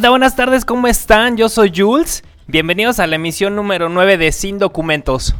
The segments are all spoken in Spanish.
Buenas tardes, ¿cómo están? Yo soy Jules. Bienvenidos a la emisión número 9 de Sin Documentos.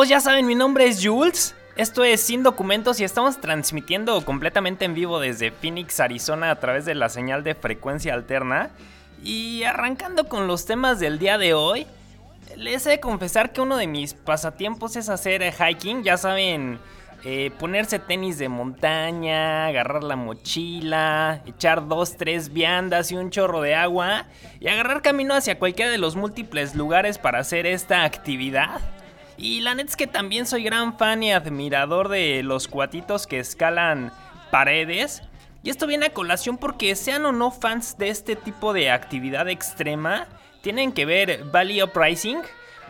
Chavos, ya saben, mi nombre es Jules. Esto es Sin Documentos y estamos transmitiendo completamente en vivo desde Phoenix, Arizona, a través de la señal de frecuencia alterna. Y arrancando con los temas del día de hoy, les he de confesar que uno de mis pasatiempos es hacer hiking. Ya saben, eh, ponerse tenis de montaña, agarrar la mochila, echar dos, tres viandas y un chorro de agua y agarrar camino hacia cualquiera de los múltiples lugares para hacer esta actividad. Y la neta es que también soy gran fan y admirador de los cuatitos que escalan paredes. Y esto viene a colación porque sean o no fans de este tipo de actividad extrema, tienen que ver Valley Uprising,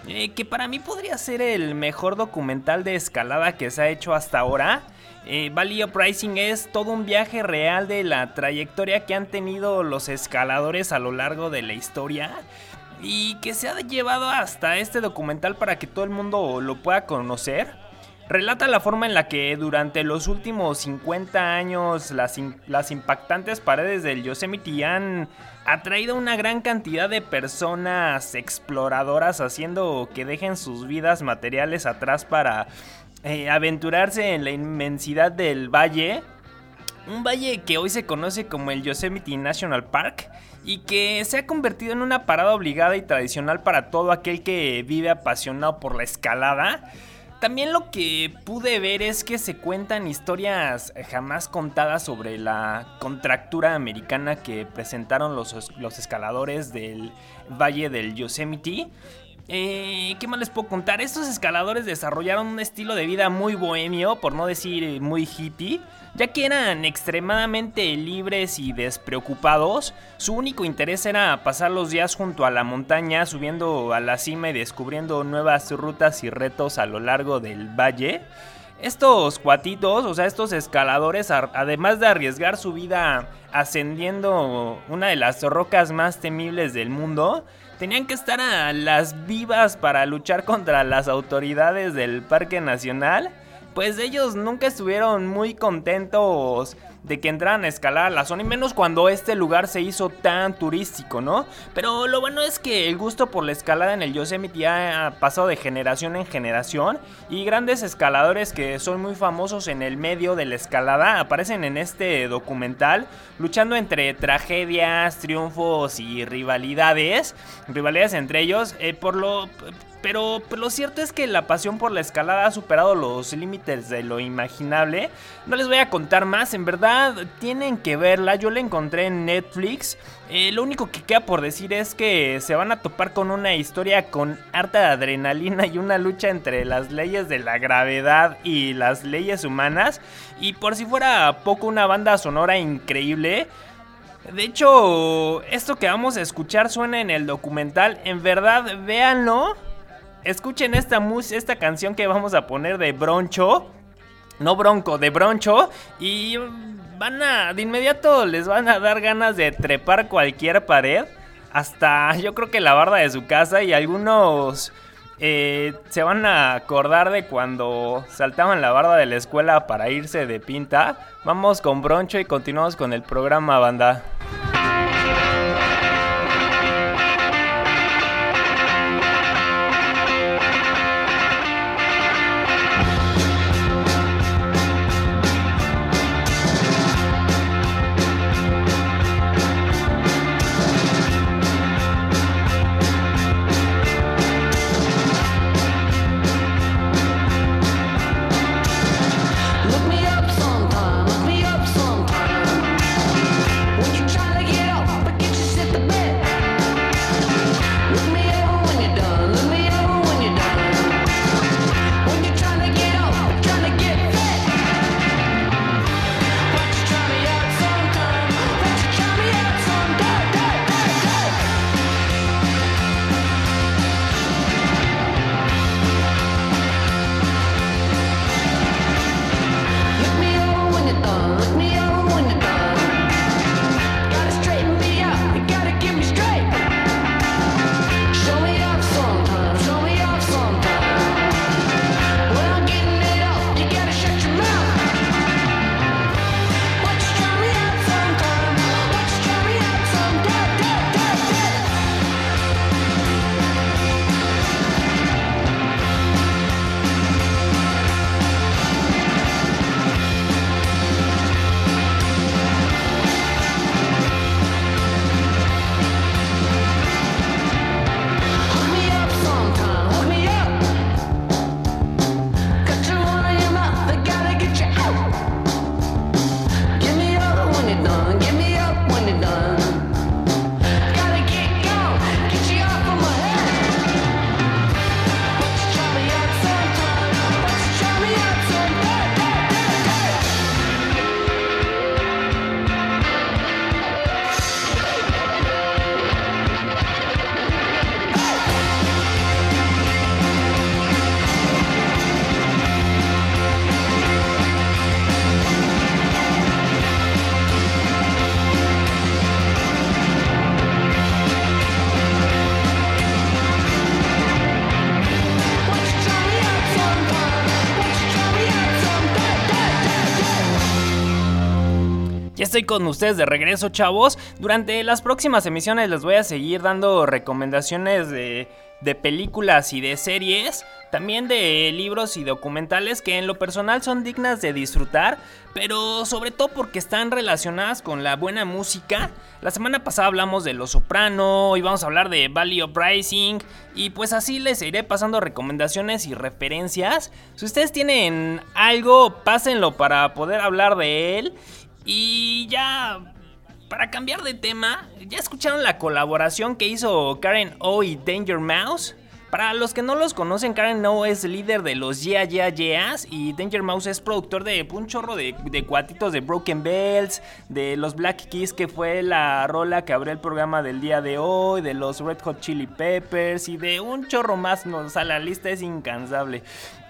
eh, que para mí podría ser el mejor documental de escalada que se ha hecho hasta ahora. Eh, Valley Uprising es todo un viaje real de la trayectoria que han tenido los escaladores a lo largo de la historia y que se ha llevado hasta este documental para que todo el mundo lo pueda conocer. Relata la forma en la que durante los últimos 50 años las, impactantes paredes del Yosemite han atraído una gran cantidad de personas exploradoras haciendo que dejen sus vidas materiales atrás para eh, aventurarse en la inmensidad del valle. Un valle que hoy se conoce como el Yosemite National Park y que se ha convertido en una parada obligada y tradicional para todo aquel que vive apasionado por la escalada. También lo que pude ver es que se cuentan historias jamás contadas sobre la contractura americana que presentaron los, los escaladores del Valle del Yosemite. Eh, ¿Qué más les puedo contar? Estos escaladores desarrollaron un estilo de vida muy bohemio, por no decir muy hippie, ya que eran extremadamente libres y despreocupados. Su único interés era pasar los días junto a la montaña, subiendo a la cima y descubriendo nuevas rutas y retos a lo largo del valle. Estos cuatitos, o sea, estos escaladores, además de arriesgar su vida ascendiendo una de las rocas más temibles del mundo, tenían que estar a las vivas para luchar contra las autoridades del Parque Nacional, pues ellos nunca estuvieron muy contentos de que entraran a escalar a la zona y menos cuando este lugar se hizo tan turístico, ¿no? Pero lo bueno es que el gusto por la escalada en el Yosemite ha pasado de generación en generación y grandes escaladores que son muy famosos en el medio de la escalada aparecen en este documental luchando entre tragedias, triunfos y rivalidades, rivalidades entre ellos, eh, por lo pero, lo cierto es que la pasión por la escalada ha superado los límites de lo imaginable. No les voy a contar más, en verdad tienen que verla. Yo la encontré en Netflix. Eh, lo único que queda por decir es que se van a topar con una historia con harta adrenalina y una lucha entre las leyes de la gravedad y las leyes humanas. Y por si fuera poco, una banda sonora increíble. De hecho, esto que vamos a escuchar suena en el documental. En verdad, véanlo escuchen esta, esta canción que vamos a poner de Broncho. No Bronco, de Broncho. Y van a, de inmediato les van a dar ganas de trepar cualquier pared. Hasta yo creo que la barda de su casa y algunos eh, se van a acordar de cuando saltaban la barda de la escuela para irse de pinta. Vamos con Broncho y continuamos con el programa, banda. Estoy con ustedes de regreso, chavos. Durante las próximas emisiones les voy a seguir dando recomendaciones de, de películas y de series, también de libros y documentales que en lo personal son dignas de disfrutar, pero sobre todo porque están relacionadas con la buena música. La semana pasada hablamos de Los Soprano, y vamos a hablar de Valley of Rising, y pues así les iré pasando recomendaciones y referencias. Si ustedes tienen algo, pásenlo para poder hablar de él. Y ya, para cambiar de tema, ¿ya escucharon la colaboración que hizo Karen O y Danger Mouse? Para los que no los conocen, Karen No es líder de los Yeah Yeah Yeahs y Danger Mouse es productor de un chorro de, de cuatitos de Broken Bells, de los Black Keys que fue la rola que abrió el programa del día de hoy, de los Red Hot Chili Peppers y de un chorro más, o sea, la lista es incansable.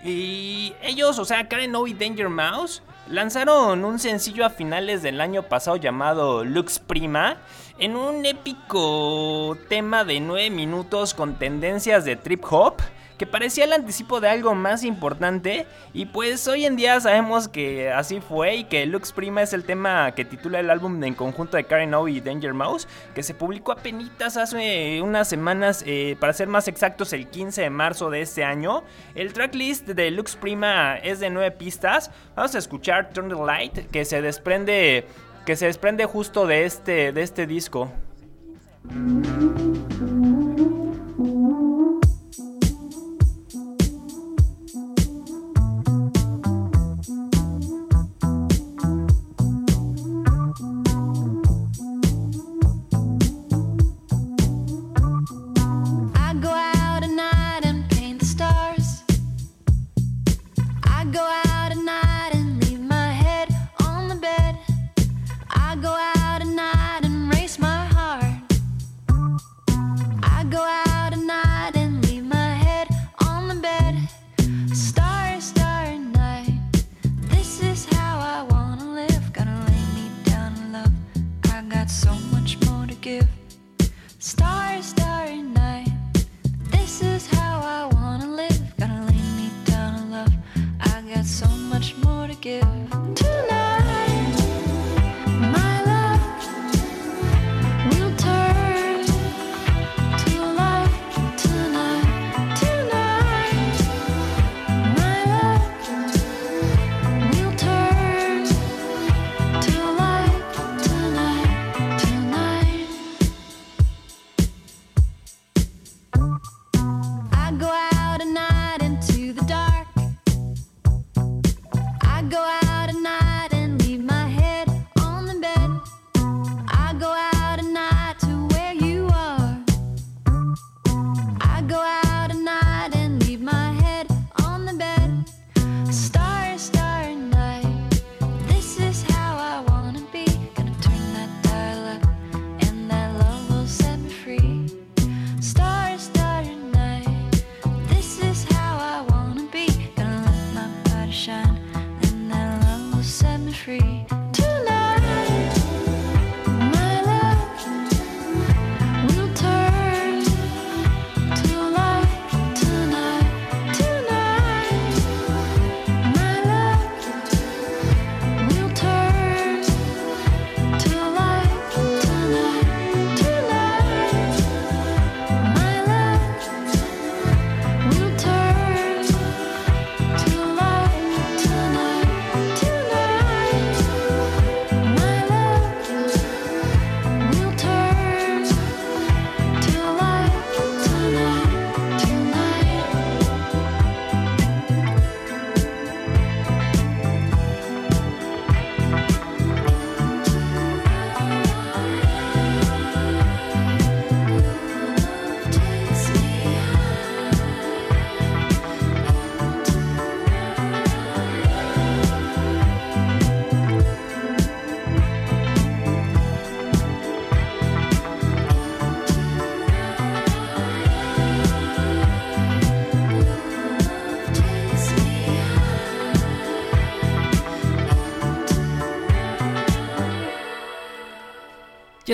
Y ellos, o sea, Karen O y Danger Mouse, lanzaron un sencillo a finales del año pasado llamado Lux Prima en un épico tema de 9 minutos con tendencias de trip hop que parecía el anticipo de algo más importante y pues hoy en día sabemos que así fue y que Lux Prima es el tema que titula el álbum en conjunto de Karen O y Danger Mouse que se publicó apenas hace unas semanas, eh, para ser más exactos el 15 de marzo de este año. El tracklist de Lux Prima es de 9 pistas, vamos a escuchar Turn the Light que se desprende, que se desprende justo de este, de este disco. Ya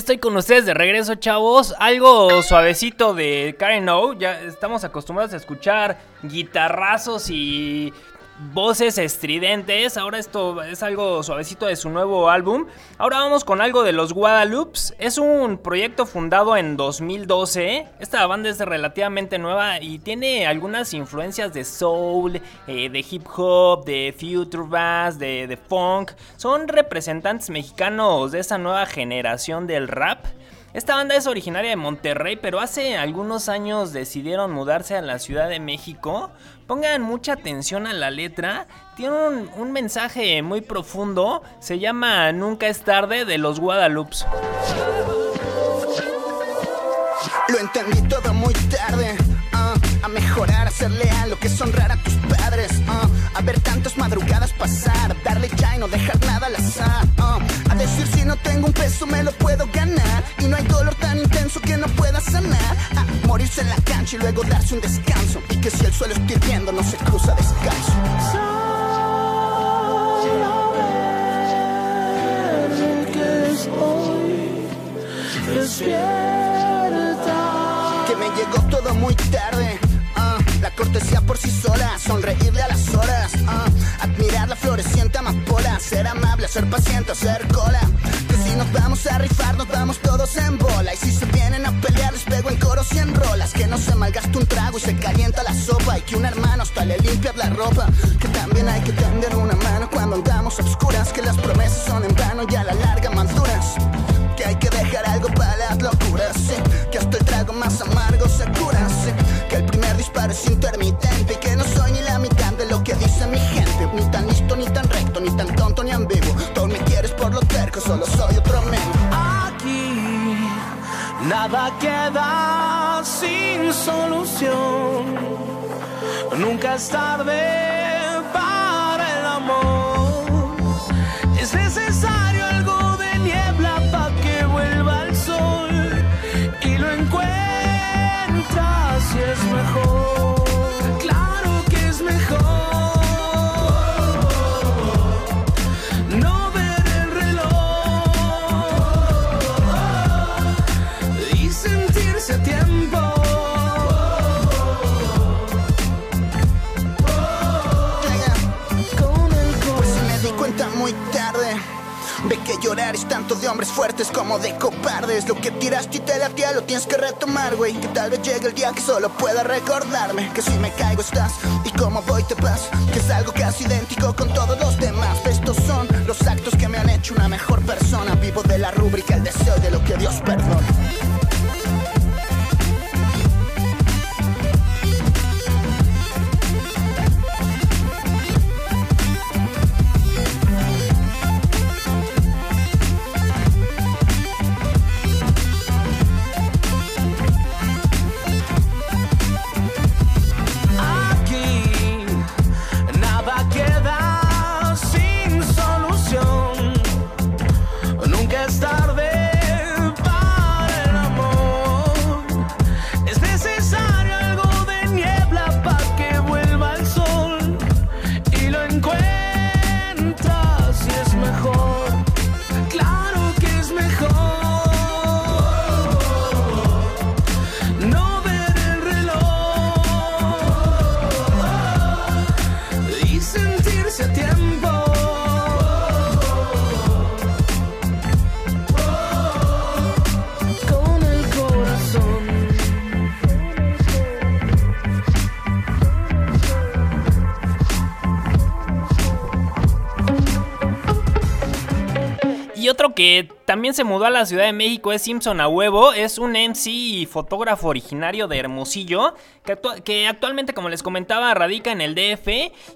estoy con ustedes de regreso, chavos. Algo suavecito de Karen O. Ya estamos acostumbrados a escuchar guitarrazos y voces estridentes. Ahora esto es algo suavecito de su nuevo álbum. Ahora vamos con algo de los Guadalupes. Es un proyecto fundado en 2012. Esta banda es relativamente nueva y tiene algunas influencias de soul, eh, de hip hop, de future bass, de, de funk. Son representantes mexicanos de esa nueva generación del rap. Esta banda es originaria de Monterrey, pero hace algunos años decidieron mudarse a la Ciudad de México. Pongan mucha atención a la letra, tiene un, mensaje muy profundo, se llama Nunca es tarde de los Guadalupes. Lo entendí todo muy tarde. Ah, a mejorar, a lo que es honrar a tus a ver tantas madrugadas pasar, darle ya y no dejar nada al azar. Uh, a decir si no tengo un peso me lo puedo ganar y no hay dolor tan intenso que no pueda sanar. A morirse en la cancha y luego darse un descanso y que si el suelo está hirviendo no se cruza descalzo. Que me llegó todo muy tarde. Cortesía por sí sola, sonreírle a las horas. ah, admirar la floreciente amapola, ser amable, ser paciente, hacer cola. Que si nos vamos a rifar, nos vamos todos en bola. Y si se vienen a pelear, les pego en coros y en rolas. Que no se malgaste un trago y se calienta la sopa. Y que un hermano hasta le limpia la ropa. Que también hay que tender una mano cuando andamos a obscuras. Que las promesas son en vano y a la larga más duras. Que hay que dejar algo para las locuras. Más amargo se. Que el primer disparo es intermitente y que no soy ni la mitad de lo que dice mi gente. Ni tan listo, ni tan recto, ni tan tonto, ni ambiguo. Tú me quieres por lo terco, solo soy otro men. Aquí nada queda sin solución. Nunca es tarde para Tanto de hombres fuertes como de cobardes. Lo que tiraste y te latía lo tienes que retomar, güey. Que tal vez llegue el día que solo pueda recordarme. Que si me caigo estás y como voy te vas. Que es algo casi idéntico con todos los demás. Estos son los actos que me han hecho una mejor persona. Vivo de la rúbrica el deseo de lo que Dios perdona. Que también se mudó a la Ciudad de México es Simpson a huevo. Es un MC y fotógrafo originario de Hermosillo. Que, que actualmente, como les comentaba, radica en el DF.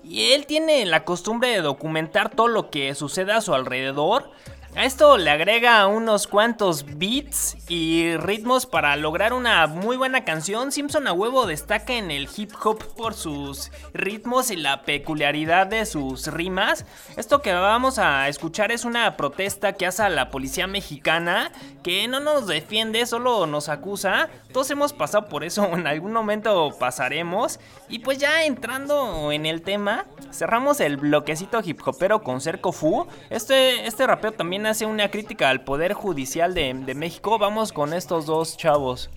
Y él tiene la costumbre de documentar todo lo que sucede a su alrededor. A esto le agrega unos cuantos beats y ritmos para lograr una muy buena canción. Simpson a huevo destaca en el hip hop por sus ritmos y la peculiaridad de sus rimas. Esto que vamos a escuchar es una protesta que hace a la policía mexicana que no nos defiende, solo nos acusa. Todos hemos pasado por eso, en algún momento pasaremos. Y pues ya entrando en el tema, cerramos el bloquecito hip hopero con Cerco Fu. Este, este rapeo también hace una crítica al Poder Judicial de, de México. Vamos con estos dos chavos.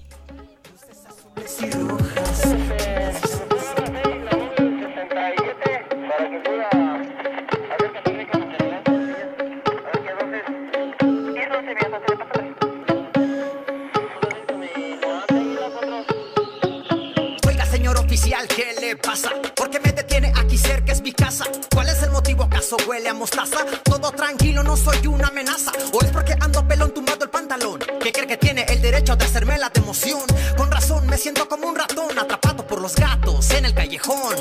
Oiga, señor oficial, ¿qué le pasa? ¿Por qué me detiene aquí cerca? Es mi casa. ¿Cuál es el ¿Acaso huele a mostaza? Todo tranquilo, no soy una amenaza. ¿O es porque ando pelón tumbado el pantalón? ¿Qué cree que tiene el derecho de hacerme la de emoción? Con razón, me siento como un ratón atrapado por los gatos en el callejón.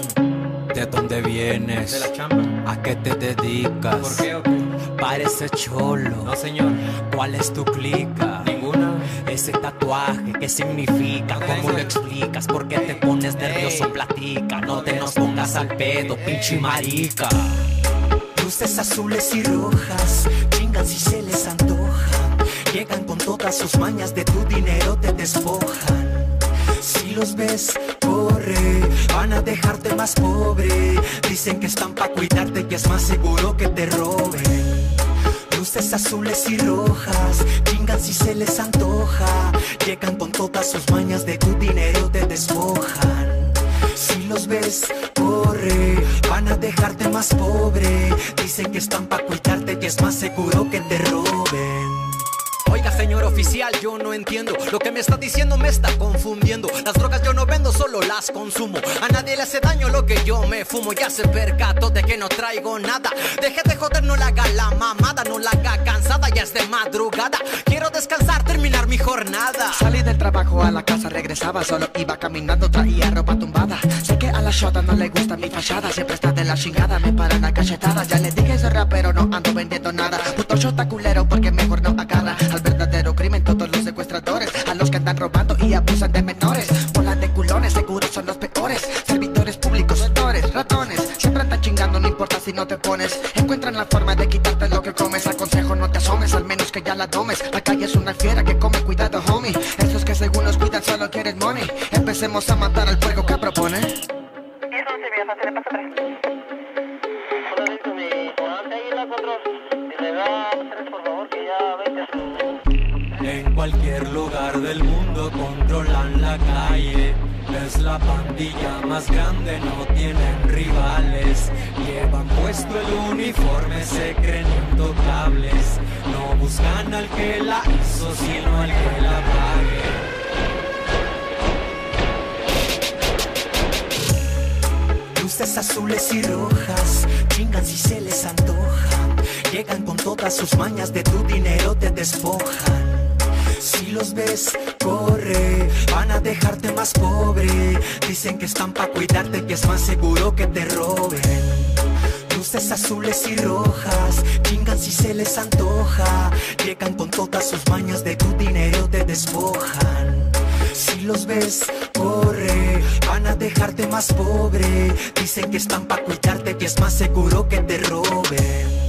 ¿De dónde vienes? De la chamba. ¿A qué te dedicas? ¿Por qué o qué? Parece cholo. No, señor. ¿Cuál es tu clica? Ninguna. Ese tatuaje, ¿qué significa? ¿Cómo lo explicas? ¿Por qué te pones nervioso? Platica, no te nos pongas al pedo, pinche marica. Luces azules y rojas, chingan si se les antoja. Llegan con todas sus mañas de tu dinero, te despojan. Si los ves, corre, van a dejarte más pobre. Dicen que están pa' cuidarte, que es más seguro que te roben. Luces azules y rojas, chingan si se les antoja. Llegan con todas sus mañas de tu dinero, te despojan. Si los ves, corre, van a dejarte más pobre. Dicen que están pa' cuidarte, que es más seguro que te roben. Señor oficial, yo no entiendo. Lo que me está diciendo me está confundiendo. Las drogas yo no vendo, solo las consumo. A nadie le hace daño lo que yo me fumo. Ya se percató de que no traigo nada. Deje de joder, no la haga la mamada, no la haga cansada, ya es de madrugada. Quiero descansar, terminar mi jornada. Salí del trabajo a la casa, regresaba solo, iba caminando, traía ropa tumbada. Sé que a la shota no le gusta mi fachada, siempre está de la chingada, me paran a cachetadas. Ya le dije soy rapero, no ando vendiendo nada. Puto shota culero porque mejor no agarra robando y abusan de menores. Bolas de culones, seguro son los peores. Servidores públicos, actores, ratones, siempre andan chingando, no importa si no te pones. Encuentran la forma de quitarte lo que comes. Aconsejo no te asomes, al menos que ya la tomes. La calle es una fiera que come, cuidado, homie. Esos que según nos cuidan solo quieren money. Empecemos a matar al fuego que propone. Pandilla más grande, no tienen rivales. Llevan puesto el uniforme, se creen intocables. No buscan al que la hizo, sino al que la pague. Luces azules y rojas, chingan si se les antoja. Llegan con todas sus mañas de tu dinero, te despojan. Si los ves, van a dejarte más pobre. Dicen que están pa' cuidarte, que es más seguro que te roben. Luces azules y rojas, chingan si se les antoja. Llegan con todas sus mañas de tu dinero, te despojan. Si los ves, corre, van a dejarte más pobre. Dicen que están pa' cuidarte, que es más seguro que te roben.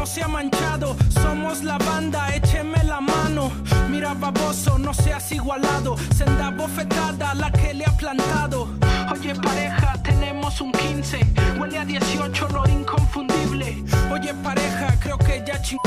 No se ha manchado. Somos la banda, écheme la mano. Mira, baboso, no seas igualado. Senda bofetada la que le ha plantado. Oye, pareja, tenemos un 15. Huele a 18, olor inconfundible. Oye, pareja, creo que ya ching...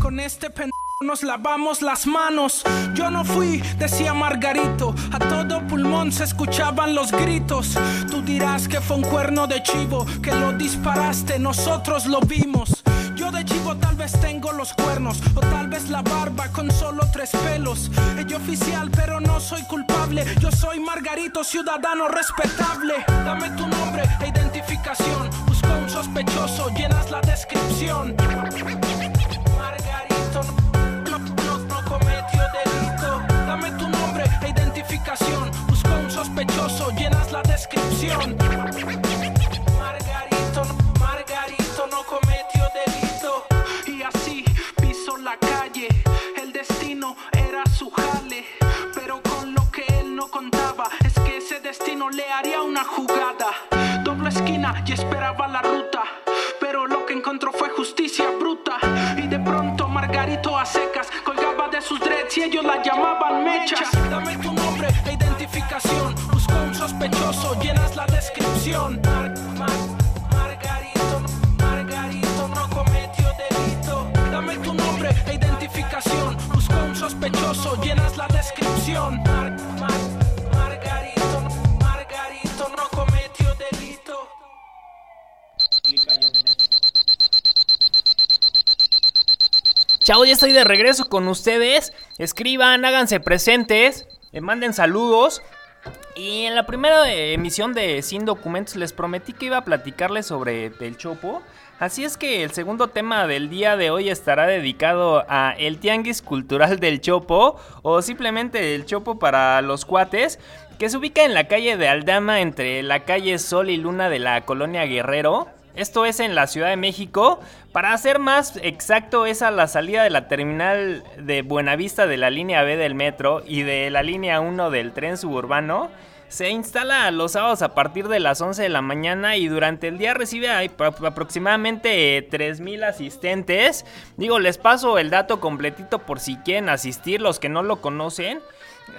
Con este pendejo nos lavamos las manos. Yo no fui, decía Margarito. A todo pulmón se escuchaban los gritos. Tú dirás que fue un cuerno de chivo, que lo disparaste, nosotros lo vimos. Yo de chivo tal vez tengo los cuernos, o tal vez la barba con solo tres pelos. Yo oficial, pero no soy culpable. Yo soy Margarito, ciudadano respetable. Dame tu nombre e identificación. Busco un sospechoso, llenas la descripción. Margarito no, no, no cometió delito. Dame tu nombre e identificación. Busco un sospechoso, llenas la descripción. Le haría una jugada. Doble esquina y esperaba la ruta. Pero lo que encontró fue justicia bruta. Y de pronto Margarito a secas colgaba de sus dreads y ellos la llamaban mechas. Dame tu nombre e identificación. Busco un sospechoso, llenas la descripción. Chao, ya estoy de regreso con ustedes. Escriban, háganse presentes, eh, manden saludos. Y en la primera emisión de Sin Documentos les prometí que iba a platicarles sobre el Chopo. Así es que el segundo tema del día de hoy estará dedicado a el Tianguis Cultural del Chopo o simplemente el Chopo para los cuates, que se ubica en la calle de Aldama entre la calle Sol y Luna de la colonia Guerrero. Esto es en la Ciudad de México. Para ser más exacto, es a la salida de la terminal de Buenavista de la línea B del metro y de la línea 1 del tren suburbano. Se instala los sábados a partir de las 11 de la mañana y durante el día recibe aproximadamente eh, 3.000 asistentes. Digo, les paso el dato completito por si quieren asistir, los que no lo conocen.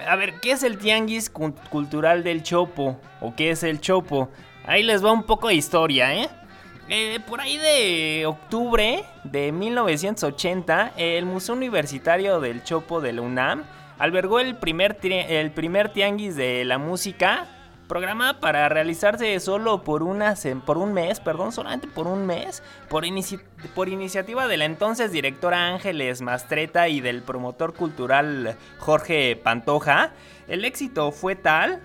A ver, ¿qué es el Tianguis Cu- Cultural del Chopo? ¿O qué es el Chopo? Ahí les va un poco de historia, ¿eh? Eh, por ahí de octubre de 1980, el Museo Universitario del Chopo de la UNAM albergó el primer, el primer tianguis de la música, programada para realizarse solo por, una, por un mes, perdón, solamente por un mes, por, inici- por iniciativa de la entonces directora Ángeles Mastreta y del promotor cultural Jorge Pantoja. El éxito fue tal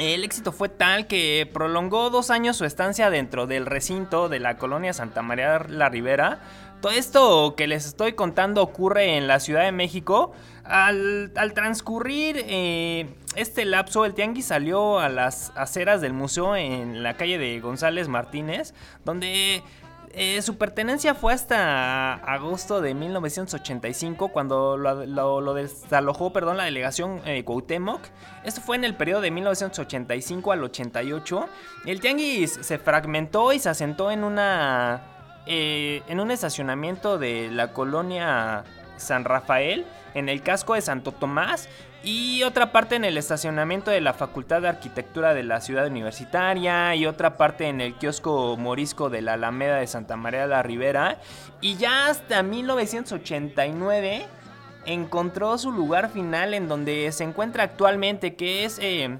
el éxito fue tal que prolongó dos años su estancia dentro del recinto de la colonia Santa María la Ribera. Todo esto que les estoy contando ocurre en la Ciudad de México. Al, transcurrir eh, este lapso, el tianguis salió a las aceras del museo en la calle de González Martínez, donde eh, su pertenencia fue hasta agosto de 1985 cuando lo, lo- lo desalojó perdón, la delegación eh. Esto fue en el periodo de 1985 al 88. El tianguis se fragmentó y se asentó en una eh, en un estacionamiento de la colonia San Rafael en el casco de Santo Tomás y otra parte en el estacionamiento de la Facultad de Arquitectura de la Ciudad Universitaria y otra parte en el kiosco morisco de la Alameda de Santa María de la Ribera y ya hasta 1989 encontró su lugar final en donde se encuentra actualmente que es eh,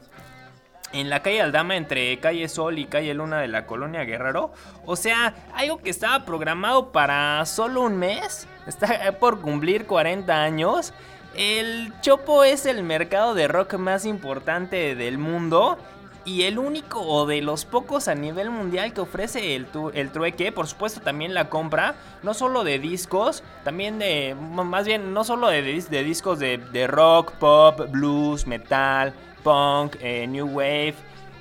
en la calle Aldama entre calle Sol y calle Luna de la colonia Guerrero. O sea, algo que estaba programado para solo un mes, está por cumplir 40 años. El Chopo es el mercado de rock más importante del mundo. Y el único o de los pocos a nivel mundial que ofrece el, tu- el trueque, por supuesto también la compra, no solo de discos, también de, más bien, no solo de, de discos de, de rock, pop, blues, metal, punk, eh, new wave,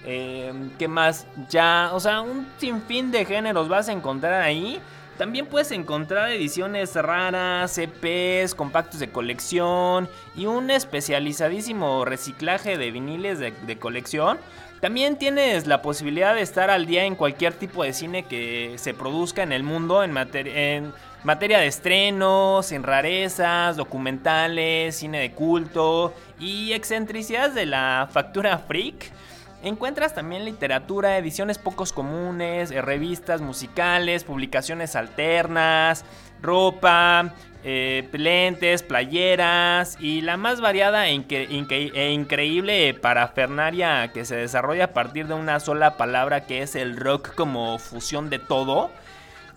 eh, ¿qué más? Ya, o sea, un sinfín de géneros vas a encontrar ahí. También puedes encontrar ediciones raras, EPs, compactos de colección y un especializadísimo reciclaje de viniles de, colección. También tienes la posibilidad de estar al día en cualquier tipo de cine que se produzca en el mundo en, en materia de estrenos, en rarezas, documentales, cine de culto y excentricidades de la factura freak. Encuentras también literatura, ediciones pocos comunes, eh, revistas musicales, publicaciones alternas, ropa, eh, lentes, playeras y la más variada e, incre- incre- e increíble parafernaria que se desarrolla a partir de una sola palabra que es el rock como fusión de todo.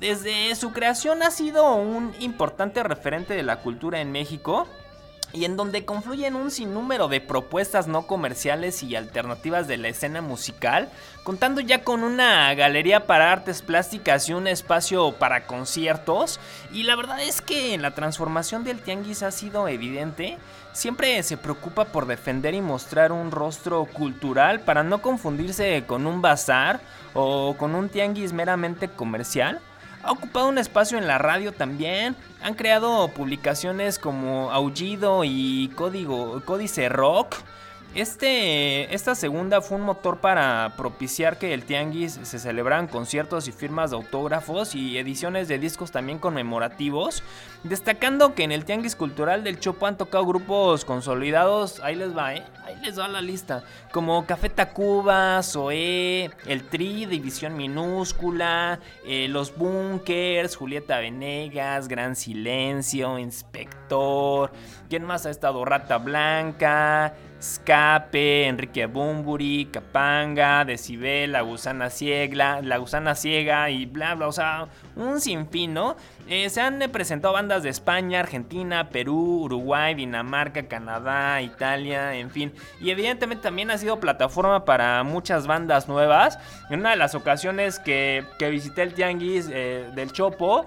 Desde su creación ha sido un importante referente de la cultura en México y en donde confluyen un sinnúmero de propuestas no comerciales y alternativas de la escena musical, contando ya con una galería para artes plásticas y un espacio para conciertos. Y la verdad es que la transformación del tianguis ha sido evidente. Siempre se preocupa por defender y mostrar un rostro cultural para no confundirse con un bazar o con un tianguis meramente comercial. Ha ocupado un espacio en la radio también. Han creado publicaciones como Aullido y Código, Códice Rock. Este, esta segunda fue un motor para propiciar que el Tianguis se celebraran conciertos y firmas de autógrafos y ediciones de discos también conmemorativos, destacando que en el Tianguis Cultural del Chopo han tocado grupos consolidados, ahí les va, ¿eh? ahí les va la lista, como Café Tacuba, Zoé, El Tri, División Minúscula, eh, Los Bunkers, Julieta Venegas, Gran Silencio, Inspector, ¿quién más ha estado? Rata Blanca, Escape, Enrique Bumburi, Capanga, Decibel, La Gusana Ciega, La Gusana Ciega y bla bla, o sea, un sinfín, ¿no? Eh, se han presentado bandas de España, Argentina, Perú, Uruguay, Dinamarca, Canadá, Italia, en fin. Y evidentemente también ha sido plataforma para muchas bandas nuevas. En una de las ocasiones que, que visité el Tianguis eh, del Chopo,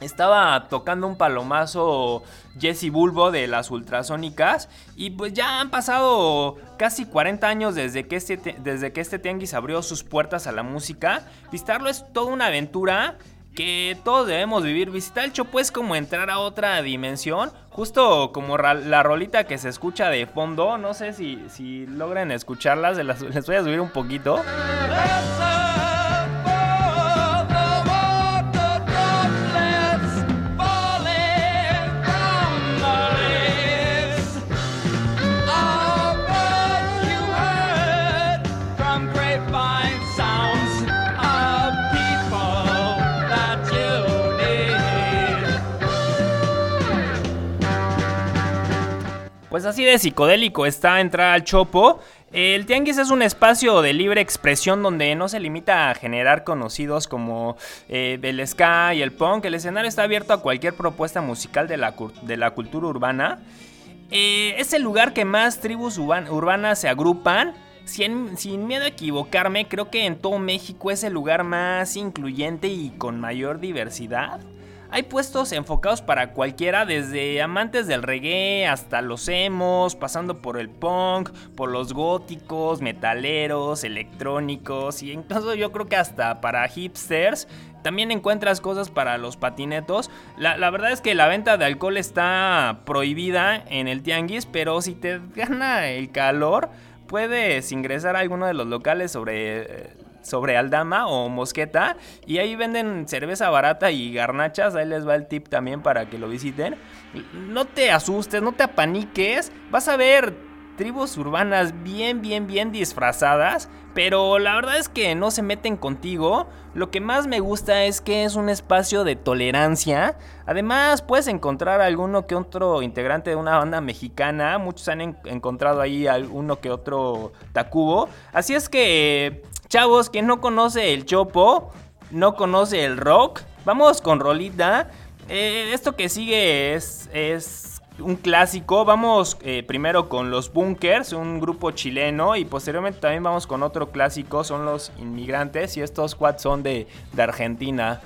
estaba tocando un palomazo Jesse Bulbo de las ultrasónicas y pues ya han pasado casi 40 años desde que este, desde que este tianguis abrió sus puertas a la música. Visitarlo es toda una aventura que todos debemos vivir. Visitar el Chopo es como entrar a otra dimensión, justo como la rolita que se escucha de fondo. No sé si, si logran escucharlas, les voy a subir un poquito. Así de psicodélico está entrar al Chopo. El Tianguis es un espacio de libre expresión donde no se limita a generar conocidos como eh, el y el punk. El escenario está abierto a cualquier propuesta musical de la, de la cultura urbana. Eh, es el lugar que más tribus urbanas se agrupan. Sin, sin, miedo a equivocarme, creo que en todo México es el lugar más incluyente y con mayor diversidad. Hay puestos enfocados para cualquiera, desde amantes del reggae hasta los emos, pasando por el punk, por los góticos, metaleros, electrónicos y incluso yo creo que hasta para hipsters. También encuentras cosas para los patinetos. La, la, verdad es que la venta de alcohol está prohibida en el tianguis, pero si te gana el calor, puedes ingresar a alguno de los locales sobre sobre Aldama o Mosqueta. Y ahí venden cerveza barata y garnachas. Ahí les va el tip también para que lo visiten. No te asustes, no te apaniques. Vas a ver tribus urbanas bien, bien, bien disfrazadas. Pero la verdad es que no se meten contigo. Lo que más me gusta es que es un espacio de tolerancia. Además, puedes encontrar alguno que otro integrante de una banda mexicana. Muchos han encontrado ahí alguno que otro Tacubo. Así es que Chavos, quien no conoce el chopo, no conoce el rock, vamos con Rolita. Eh, esto que sigue es, es un clásico. Vamos eh, primero con los Bunkers, un grupo chileno, y posteriormente también vamos con otro clásico, son los inmigrantes, y estos quads son de, de Argentina.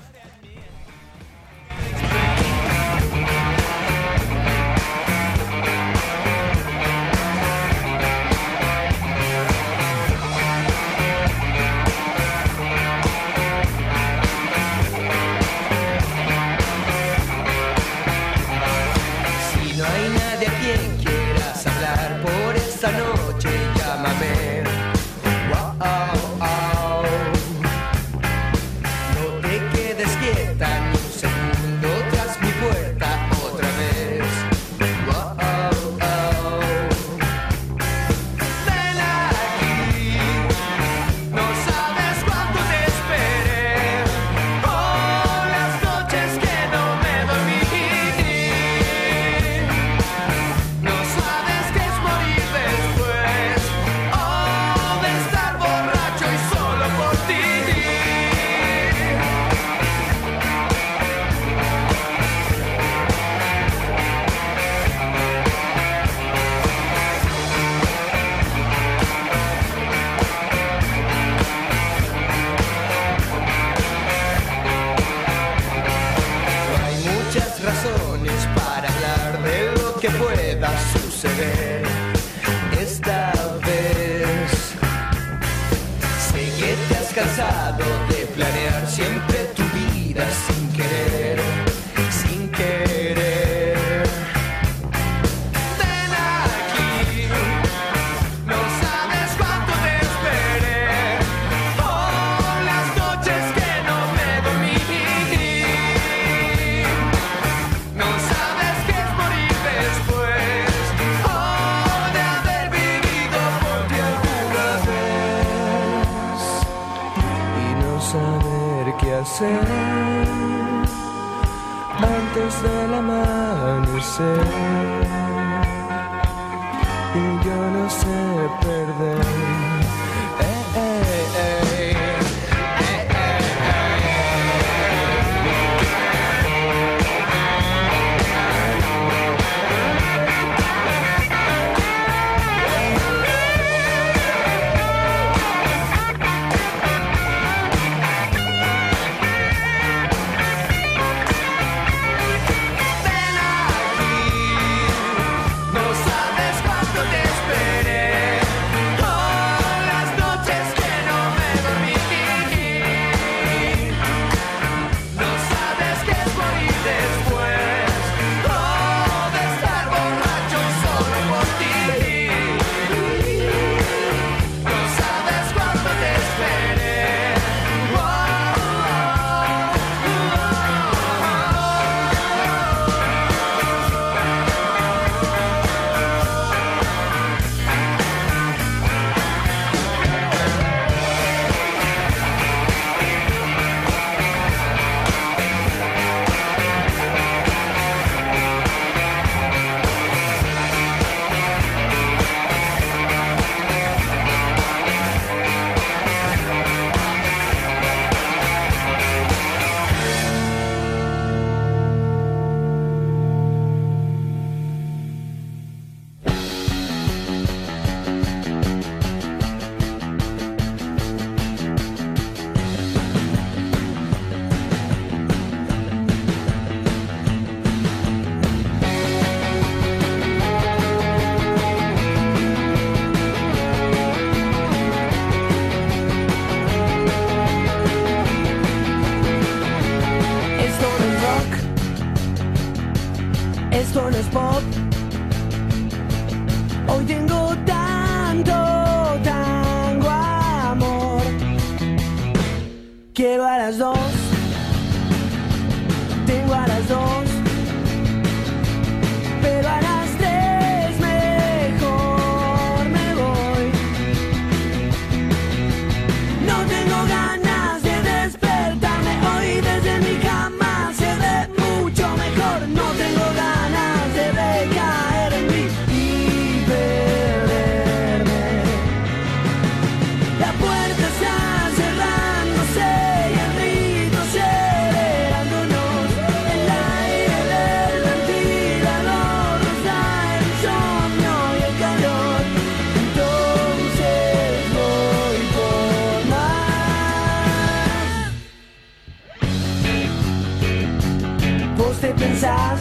Te pensás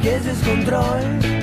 que es descontrol.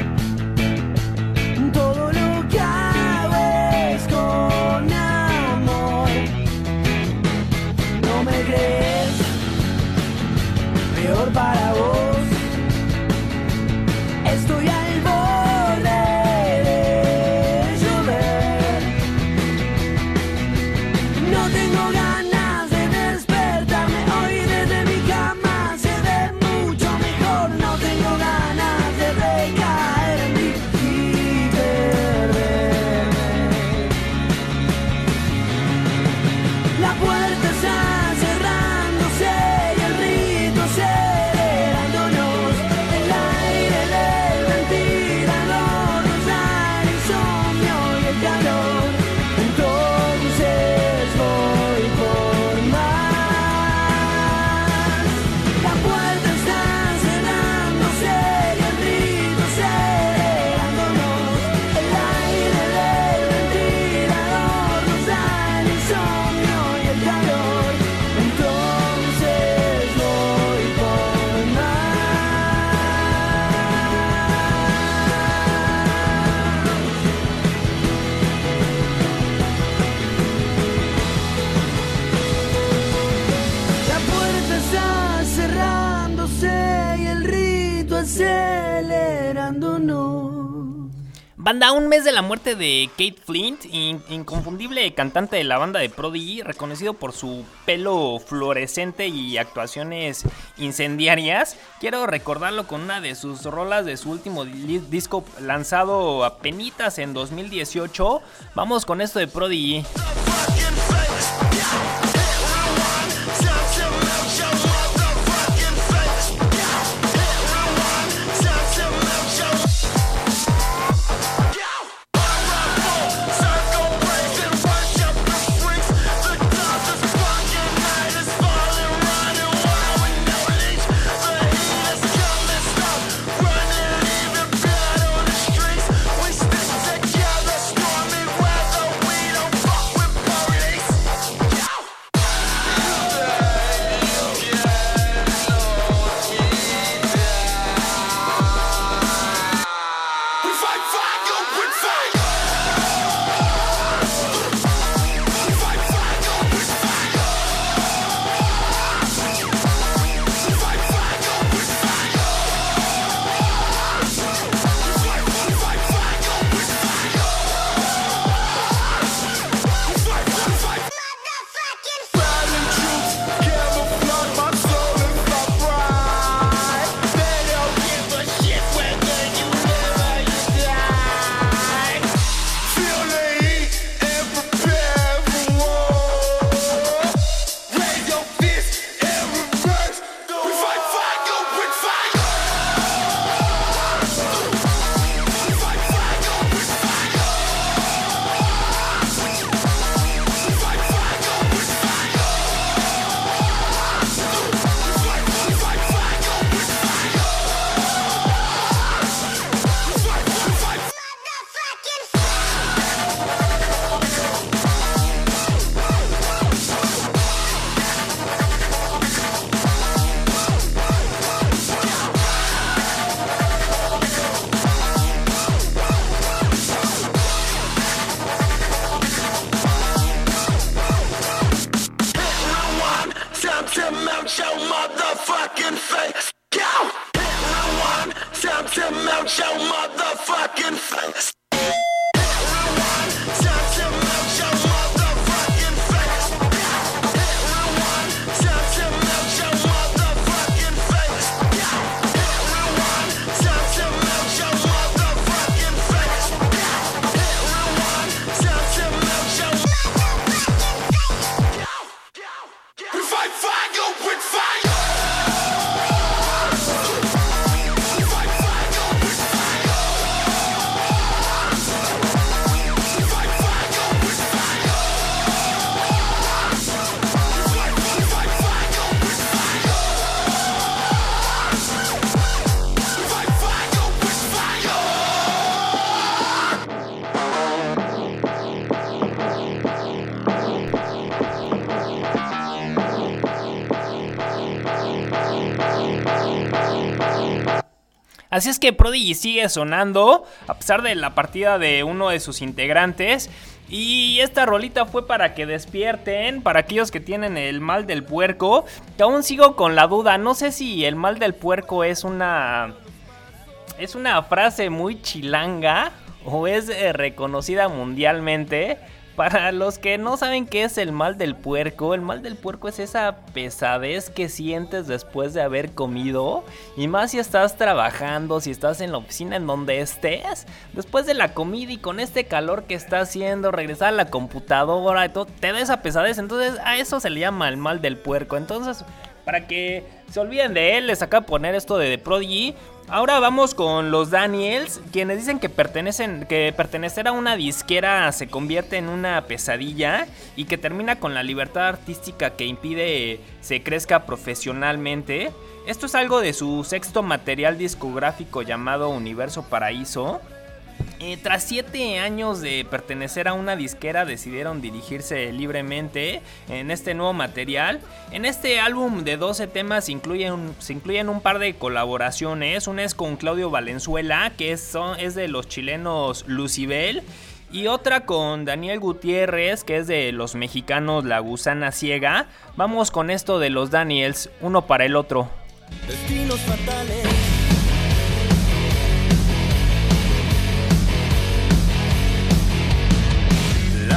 Banda, un mes de la muerte de Kate Flint, in- inconfundible cantante de la banda de Prodigy, reconocido por su pelo fluorescente y actuaciones incendiarias, quiero recordarlo con una de sus rolas de su último di- disco lanzado a penitas en 2018. Vamos con esto de Prodigy. Así es que Prodigy sigue sonando a pesar de la partida de uno de sus integrantes. Y esta rolita fue para que despierten, para aquellos que tienen el mal del puerco. Que aún sigo con la duda, no sé si el mal del puerco es una... Es una frase muy chilanga o es eh, reconocida mundialmente. Para los que no saben qué es el mal del puerco, el mal del puerco es esa pesadez que sientes después de haber comido. Y más si estás trabajando, si estás en la oficina en donde estés. Después de la comida y con este calor que está haciendo, regresar a la computadora y todo, te da esa pesadez. Entonces a eso se le llama el mal del puerco. Entonces, para que se olviden de él, les de poner esto de The Prodigy. Ahora vamos con los Daniels, quienes dicen que pertenecer a una disquera se convierte en una pesadilla y que termina con la libertad artística que impide se crezca profesionalmente. Esto es algo de su sexto material discográfico llamado Universo Paraíso. Eh, tras siete años de pertenecer a una disquera decidieron dirigirse libremente en este nuevo material. En este álbum de 12 temas se incluyen, un par de colaboraciones. Una es con Claudio Valenzuela, que es, son- es de los chilenos Lucibel. Y otra con Daniel Gutiérrez, que es de los mexicanos La Gusana Ciega. Vamos con esto de los Daniels, uno para el otro. Destinos fatales.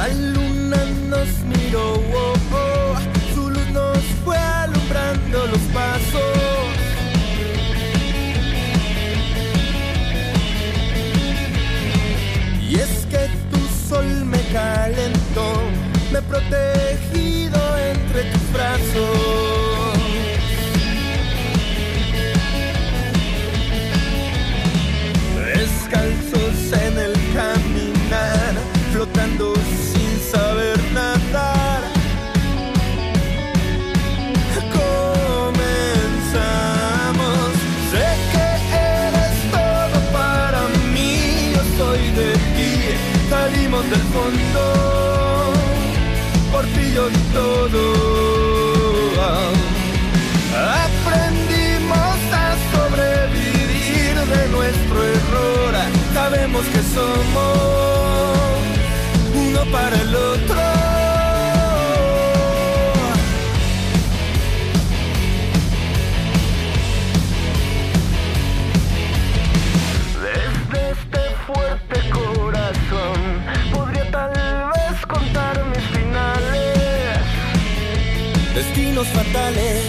La luna nos miró, oh, oh, su luz nos fue alumbrando los pasos. Y es que tu sol me calentó, me he protegido entre tus brazos. Todo. Aprendimos a sobrevivir de nuestro error, sabemos que somos uno para el otro. Destinos fatales.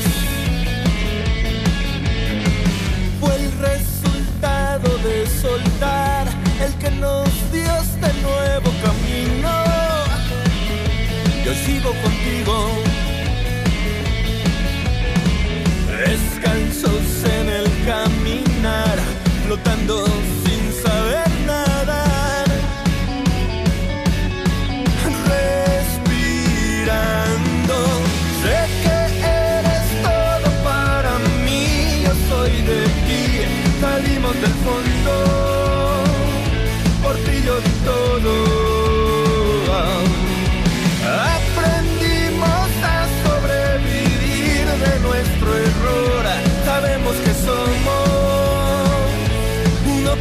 Fue el resultado de soltar el que nos dio este nuevo camino. Yo sigo contigo. Descalzos en el caminar, flotando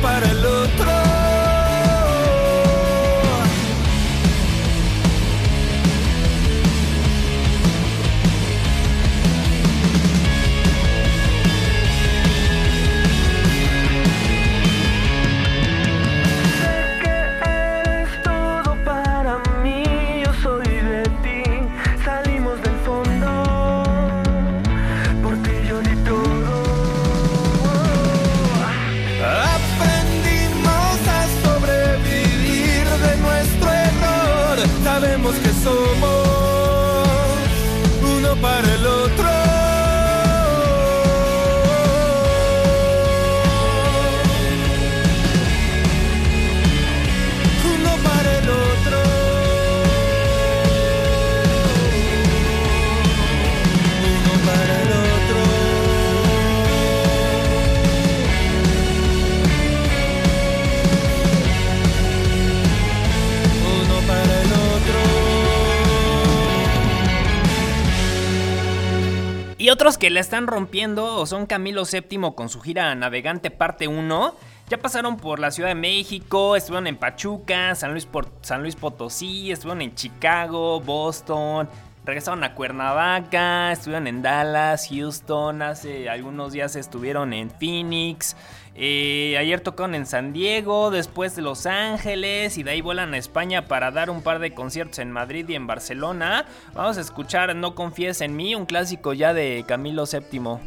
para que la están rompiendo son Camilo VII con su gira Navegante Parte 1. Ya pasaron por la Ciudad de México, estuvieron en Pachuca, San Luis, San Luis Potosí, estuvieron en Chicago, Boston, regresaron a Cuernavaca, estuvieron en Dallas, Houston, hace algunos días estuvieron en Phoenix. eh, ayer tocaron en San Diego, después de Los Ángeles y de ahí vuelan a España para dar un par de conciertos en Madrid y en Barcelona. Vamos a escuchar No confíes en mí, un clásico ya de Camilo VII.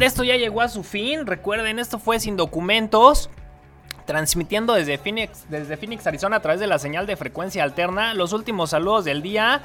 Esto ya llegó a su fin. Recuerden, esto fue sin documentos. Transmitiendo desde Phoenix, desde Phoenix, Arizona, a través de la señal de frecuencia alterna. Los últimos saludos del día.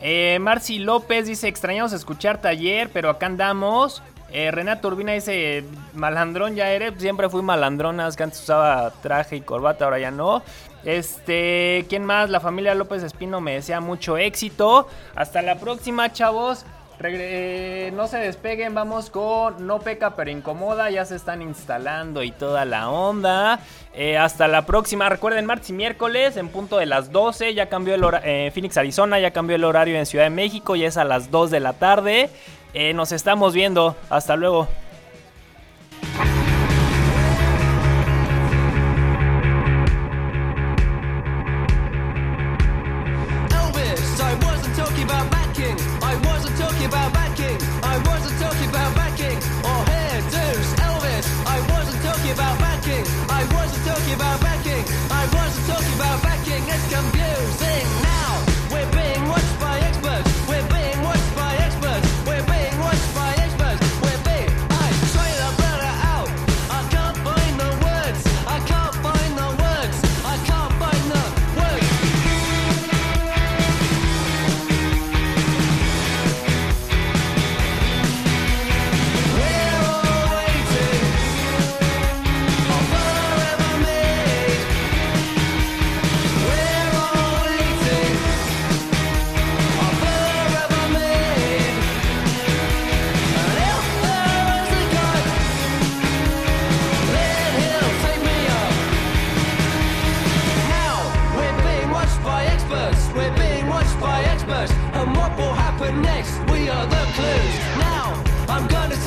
Eh, Marci López dice: Extrañamos escucharte ayer, pero acá andamos. Eh, Renato Urbina dice: Malandrón ya eres. Siempre fui malandrona. es que antes usaba traje y corbata, ahora ya no. Este, ¿quién más? La familia López Espino me desea mucho éxito. Hasta la próxima, chavos. Eh, no se despeguen, vamos con No Peca pero Incomoda, ya se están instalando y toda la onda. Eh, hasta la próxima, recuerden martes y miércoles en punto de las 12, ya cambió el horario, Phoenix, Arizona, ya cambió el horario en Ciudad de México, ya es a las 2 de la tarde. Eh, nos estamos viendo, hasta luego.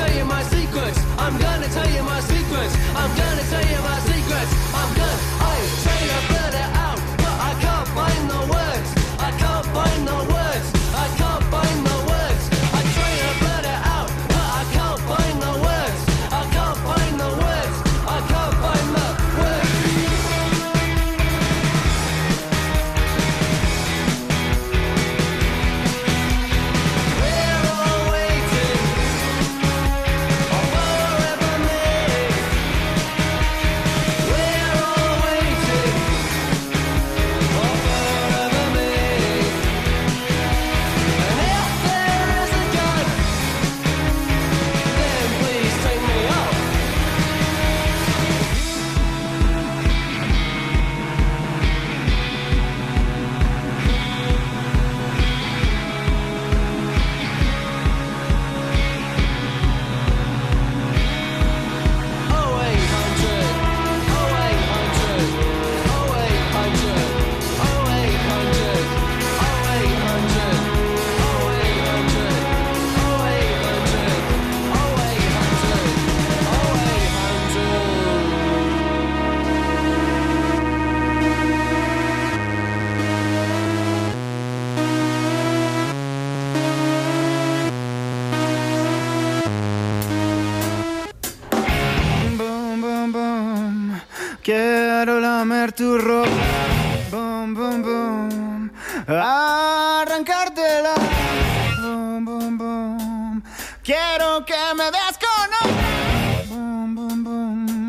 tell you my secrets. I'm gonna tell you my secrets. I'm gonna tell you my secrets. Lamer tu ropa, boom, boom, boom, arrancártela, boom, boom, boom. Quiero que me des